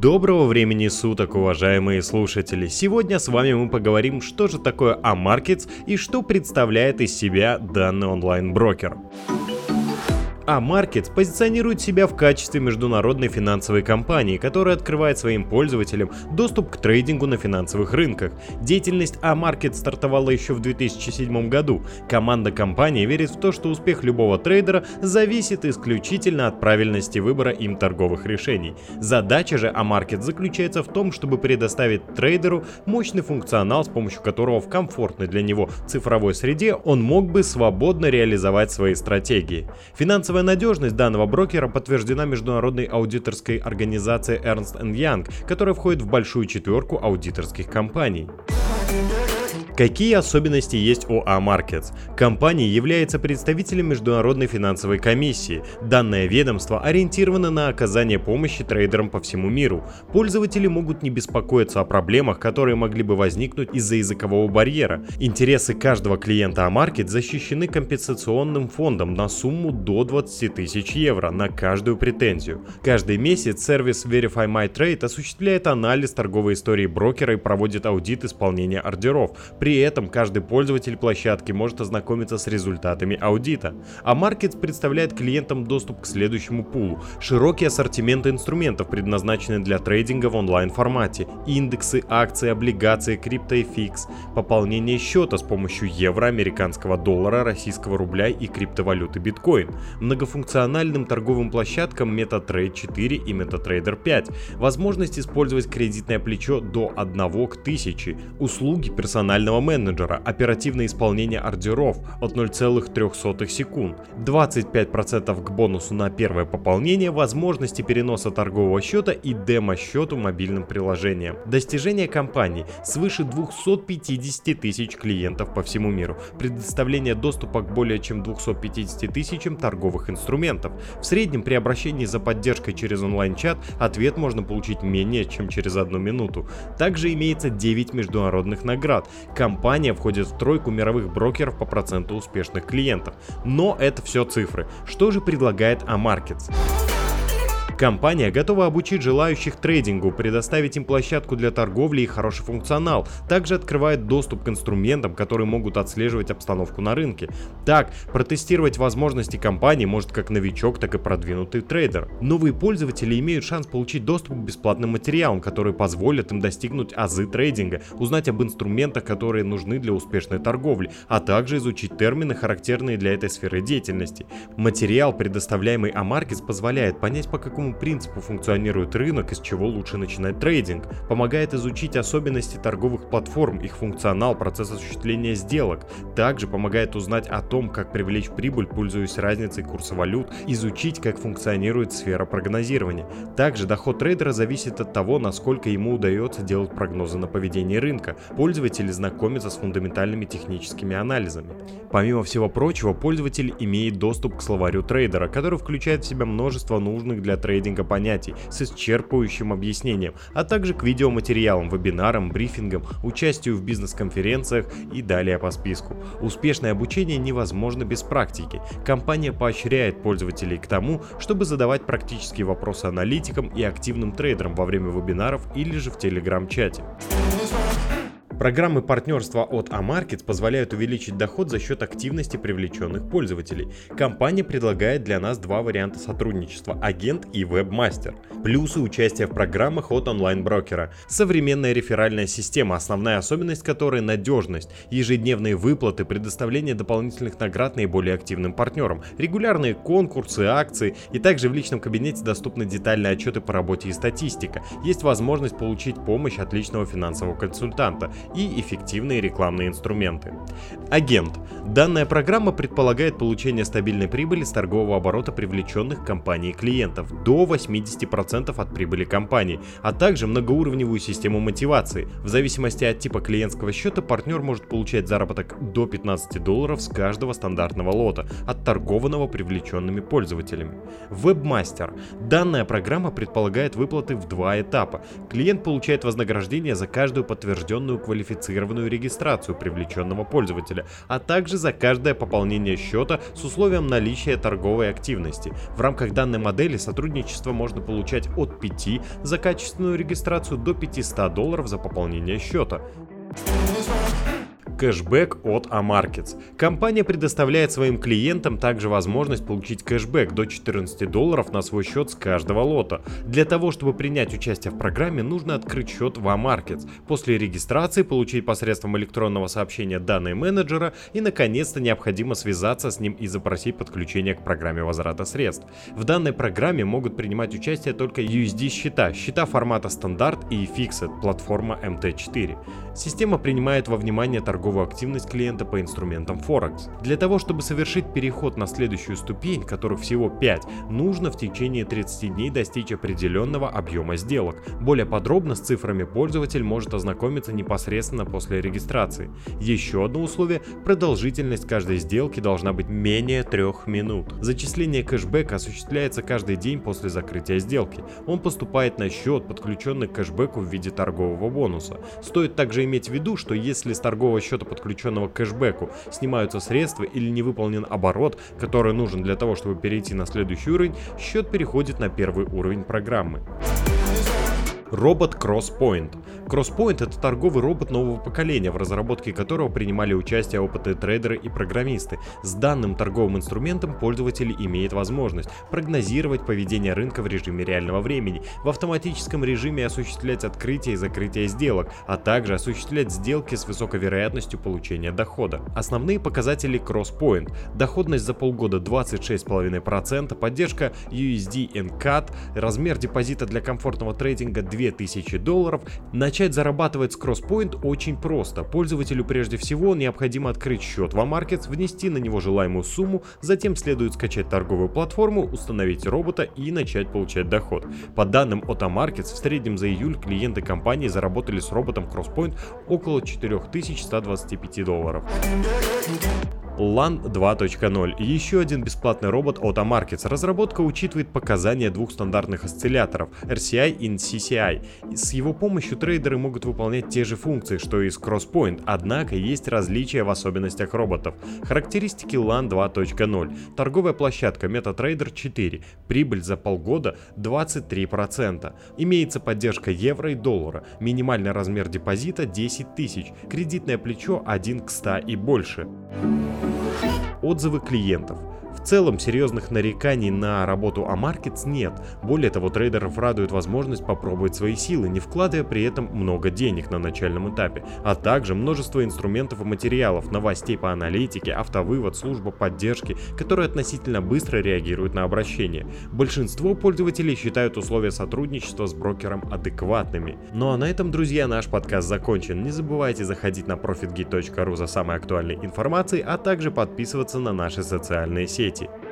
Доброго времени суток, уважаемые слушатели! Сегодня с вами мы поговорим, что же такое AMarkets и что представляет из себя данный онлайн-брокер AMarkets позиционирует себя в качестве международной финансовой компании, которая открывает своим пользователям доступ к трейдингу на финансовых рынках. Деятельность AMarkets стартовала еще в 2007 году. Команда компании верит в то, что успех любого трейдера зависит исключительно от правильности выбора им торговых решений. Задача же AMarkets заключается в том, чтобы предоставить трейдеру мощный функционал, с помощью которого в комфортной для него цифровой среде он мог бы свободно реализовать свои стратегии. Финансовая Надежность данного брокера подтверждена международной аудиторской организацией Ernst Young, которая входит в большую четверку аудиторских компаний. Какие особенности есть у A-Markets? Компания является представителем Международной финансовой комиссии. Данное ведомство ориентировано на оказание помощи трейдерам по всему миру. Пользователи могут не беспокоиться о проблемах, которые могли бы возникнуть из-за языкового барьера. Интересы каждого клиента A-Market защищены компенсационным фондом на сумму до 20 тысяч евро на каждую претензию. Каждый месяц сервис Verify My Trade осуществляет анализ торговой истории брокера и проводит аудит исполнения ордеров. При при этом каждый пользователь площадки может ознакомиться с результатами аудита. А Markets представляет клиентам доступ к следующему пулу. Широкий ассортимент инструментов, предназначенный для трейдинга в онлайн формате. Индексы, акции, облигации, криптоэфикс. Пополнение счета с помощью евро, американского доллара, российского рубля и криптовалюты биткоин. Многофункциональным торговым площадкам MetaTrade 4 и MetaTrader 5. Возможность использовать кредитное плечо до 1 к 1000. Услуги персонального менеджера, оперативное исполнение ордеров от 0,03 секунд, 25% к бонусу на первое пополнение, возможности переноса торгового счета и демо-счету мобильным приложением. Достижение компании свыше 250 тысяч клиентов по всему миру, предоставление доступа к более чем 250 тысячам торговых инструментов. В среднем при обращении за поддержкой через онлайн-чат ответ можно получить менее чем через одну минуту. Также имеется 9 международных наград. Компания входит в тройку мировых брокеров по проценту успешных клиентов. Но это все цифры. Что же предлагает AMarkets? Компания готова обучить желающих трейдингу, предоставить им площадку для торговли и хороший функционал. Также открывает доступ к инструментам, которые могут отслеживать обстановку на рынке. Так, протестировать возможности компании может как новичок, так и продвинутый трейдер. Новые пользователи имеют шанс получить доступ к бесплатным материалам, которые позволят им достигнуть азы трейдинга, узнать об инструментах, которые нужны для успешной торговли, а также изучить термины, характерные для этой сферы деятельности. Материал, предоставляемый AMarkets, позволяет понять, по какому какому принципу функционирует рынок и с чего лучше начинать трейдинг, помогает изучить особенности торговых платформ, их функционал, процесс осуществления сделок, также помогает узнать о том, как привлечь прибыль, пользуясь разницей курса валют, изучить, как функционирует сфера прогнозирования. Также доход трейдера зависит от того, насколько ему удается делать прогнозы на поведение рынка. Пользователи знакомятся с фундаментальными техническими анализами. Помимо всего прочего, пользователь имеет доступ к словарю трейдера, который включает в себя множество нужных для трейдинга трейдинга понятий с исчерпывающим объяснением, а также к видеоматериалам, вебинарам, брифингам, участию в бизнес-конференциях и далее по списку. Успешное обучение невозможно без практики. Компания поощряет пользователей к тому, чтобы задавать практические вопросы аналитикам и активным трейдерам во время вебинаров или же в телеграм-чате. Программы партнерства от Amarket позволяют увеличить доход за счет активности привлеченных пользователей. Компания предлагает для нас два варианта сотрудничества – агент и вебмастер. Плюсы участия в программах от онлайн-брокера. Современная реферальная система, основная особенность которой – надежность, ежедневные выплаты, предоставление дополнительных наград наиболее активным партнерам, регулярные конкурсы, акции и также в личном кабинете доступны детальные отчеты по работе и статистика. Есть возможность получить помощь от личного финансового консультанта и эффективные рекламные инструменты. Агент. Данная программа предполагает получение стабильной прибыли с торгового оборота привлеченных компанией клиентов до 80% от прибыли компании, а также многоуровневую систему мотивации. В зависимости от типа клиентского счета партнер может получать заработок до 15 долларов с каждого стандартного лота, отторгованного привлеченными пользователями. Вебмастер. Данная программа предполагает выплаты в два этапа. Клиент получает вознаграждение за каждую подтвержденную квалификацию квалифицированную регистрацию привлеченного пользователя, а также за каждое пополнение счета с условием наличия торговой активности. В рамках данной модели сотрудничество можно получать от 5 за качественную регистрацию до 500 долларов за пополнение счета. Кэшбэк от Amarkets. Компания предоставляет своим клиентам также возможность получить кэшбэк до 14 долларов на свой счет с каждого лота. Для того, чтобы принять участие в программе, нужно открыть счет в Amarkets, после регистрации получить посредством электронного сообщения данные менеджера и, наконец-то, необходимо связаться с ним и запросить подключение к программе возврата средств. В данной программе могут принимать участие только USD-счета, счета формата стандарт и Fixed, платформа MT4. Система принимает во внимание торговые торговую активность клиента по инструментам Форекс. Для того, чтобы совершить переход на следующую ступень, которых всего 5, нужно в течение 30 дней достичь определенного объема сделок. Более подробно с цифрами пользователь может ознакомиться непосредственно после регистрации. Еще одно условие – продолжительность каждой сделки должна быть менее 3 минут. Зачисление кэшбэка осуществляется каждый день после закрытия сделки. Он поступает на счет, подключенный к кэшбэку в виде торгового бонуса. Стоит также иметь в виду, что если с торгового счета счета, подключенного к кэшбэку, снимаются средства или не выполнен оборот, который нужен для того, чтобы перейти на следующий уровень, счет переходит на первый уровень программы. Робот CrossPoint. CrossPoint — это торговый робот нового поколения, в разработке которого принимали участие опытные трейдеры и программисты. С данным торговым инструментом пользователь имеет возможность прогнозировать поведение рынка в режиме реального времени, в автоматическом режиме осуществлять открытие и закрытие сделок, а также осуществлять сделки с высокой вероятностью получения дохода. Основные показатели CrossPoint — доходность за полгода 26,5%, поддержка USD NCAT, размер депозита для комфортного трейдинга 2 2000 долларов, начать зарабатывать с CrossPoint очень просто. Пользователю прежде всего необходимо открыть счет в Amarkets, внести на него желаемую сумму, затем следует скачать торговую платформу, установить робота и начать получать доход. По данным от Amarkets, в среднем за июль клиенты компании заработали с роботом CrossPoint около 4125 долларов. LAN 2.0 и еще один бесплатный робот от Amarkets. Разработка учитывает показания двух стандартных осцилляторов RCI и CCI. С его помощью трейдеры могут выполнять те же функции, что и с CrossPoint, однако есть различия в особенностях роботов. Характеристики LAN 2.0. Торговая площадка MetaTrader 4. Прибыль за полгода 23%. Имеется поддержка евро и доллара. Минимальный размер депозита 10 тысяч. Кредитное плечо 1 к 100 и больше. Отзывы клиентов. В целом серьезных нареканий на работу Amarkets нет. Более того, трейдеров радует возможность попробовать свои силы, не вкладывая при этом много денег на начальном этапе, а также множество инструментов и материалов, новостей по аналитике, автовывод, служба поддержки, которые относительно быстро реагируют на обращение. Большинство пользователей считают условия сотрудничества с брокером адекватными. Ну а на этом, друзья, наш подкаст закончен. Не забывайте заходить на profitgit.ru за самой актуальной информацией, а также подписываться на наши социальные сети сети –